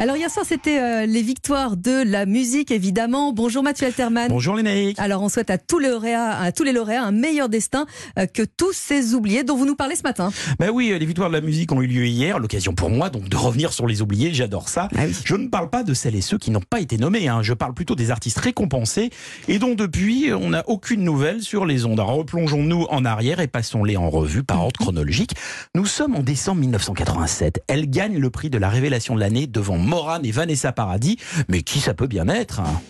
Alors hier soir, c'était euh, les victoires de la musique, évidemment. Bonjour Mathieu Alterman. Bonjour Lénaïque. Alors on souhaite à tous les lauréats, à tous les lauréats un meilleur destin euh, que tous ces oubliés dont vous nous parlez ce matin. Ben oui, les victoires de la musique ont eu lieu hier. L'occasion pour moi donc de revenir sur les oubliés. J'adore ça. Ah oui. Je ne parle pas de celles et ceux qui n'ont pas été nommés. hein. Je parle plutôt des artistes récompensés et dont depuis on n'a aucune nouvelle sur les ondes. Alors replongeons-nous en arrière et passons-les en revue par ordre chronologique. Nous sommes en décembre 1987. Elle gagne le prix de la révélation de l'année devant Morane et Vanessa Paradis. Mais qui ça peut bien être hein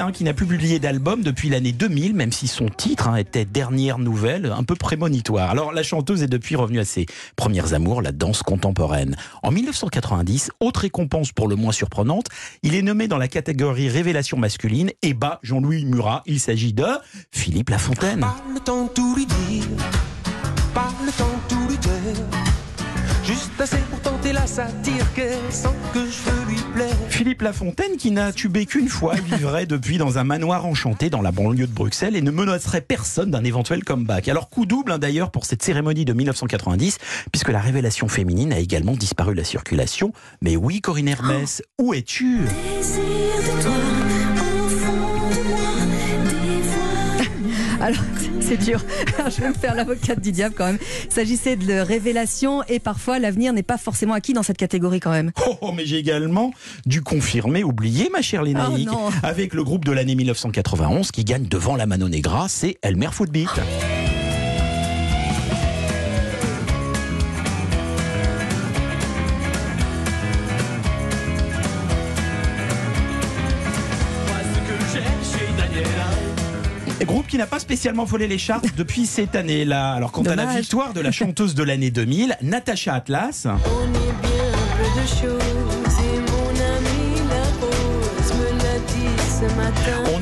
hein, qui n'a plus publié d'album depuis l'année 2000, même si son titre hein, était Dernière Nouvelle, un peu prémonitoire. Alors la chanteuse est depuis revenue à ses premières amours, la danse contemporaine. En 1990, autre récompense pour le moins surprenante, il est nommé dans la catégorie Révélation masculine et bat Jean-Louis Murat. Il s'agit de Philippe Lafontaine. Pas le temps tout lui dire. Juste assez pour tenter la satire qu'elle sent que je veux lui plaire. Philippe Lafontaine, qui n'a tubé qu'une fois, vivrait depuis dans un manoir enchanté dans la banlieue de Bruxelles et ne menacerait personne d'un éventuel comeback. Alors coup double hein, d'ailleurs pour cette cérémonie de 1990, puisque la révélation féminine a également disparu de la circulation. Mais oui, Corinne Hermès, où es-tu? Alors c'est dur. Je vais me faire l'avocate du diable quand même. Il s'agissait de révélation et parfois l'avenir n'est pas forcément acquis dans cette catégorie quand même. Oh, oh, mais j'ai également dû confirmer, oublier ma chère Lénaïque, Oh avec le groupe de l'année 1991 qui gagne devant la Mano Negra, c'est Elmer Footbeat. Moi, ce que j'ai chez Daniela. Et Groupe qui n'a pas spécialement volé les charts depuis cette année-là. Alors quant à la victoire de la chanteuse de l'année 2000, Natacha Atlas, On est bien peu de choses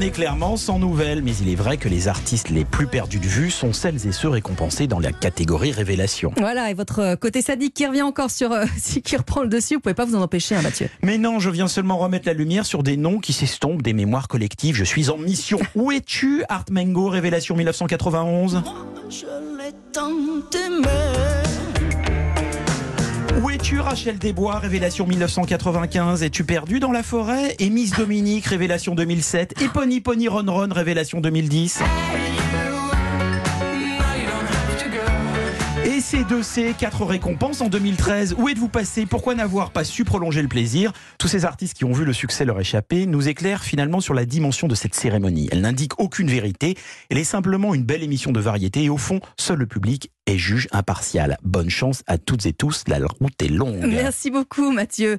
on est clairement sans nouvelles, mais il est vrai que les artistes les plus perdus de vue sont celles et ceux récompensés dans la catégorie révélation. Voilà, et votre euh, côté sadique qui revient encore sur, euh, qui reprend le dessus, vous pouvez pas vous en empêcher, hein, Mathieu. Mais non, je viens seulement remettre la lumière sur des noms qui s'estompent des mémoires collectives. Je suis en mission. Où es-tu, Art Mengo, Révélation 1991 Je l'ai tant aimé. Es-tu, Rachel Desbois, Révélation 1995 Es-tu perdu dans la forêt? Et Miss Dominique, Révélation 2007 Et Pony Pony Ron Ron, Révélation 2010 Et ces deux C, quatre récompenses en 2013. Où êtes-vous passé? Pourquoi n'avoir pas su prolonger le plaisir? Tous ces artistes qui ont vu le succès leur échapper nous éclairent finalement sur la dimension de cette cérémonie. Elle n'indique aucune vérité. Elle est simplement une belle émission de variété et au fond, seul le public est juge impartial. Bonne chance à toutes et tous. La route est longue. Merci beaucoup, Mathieu.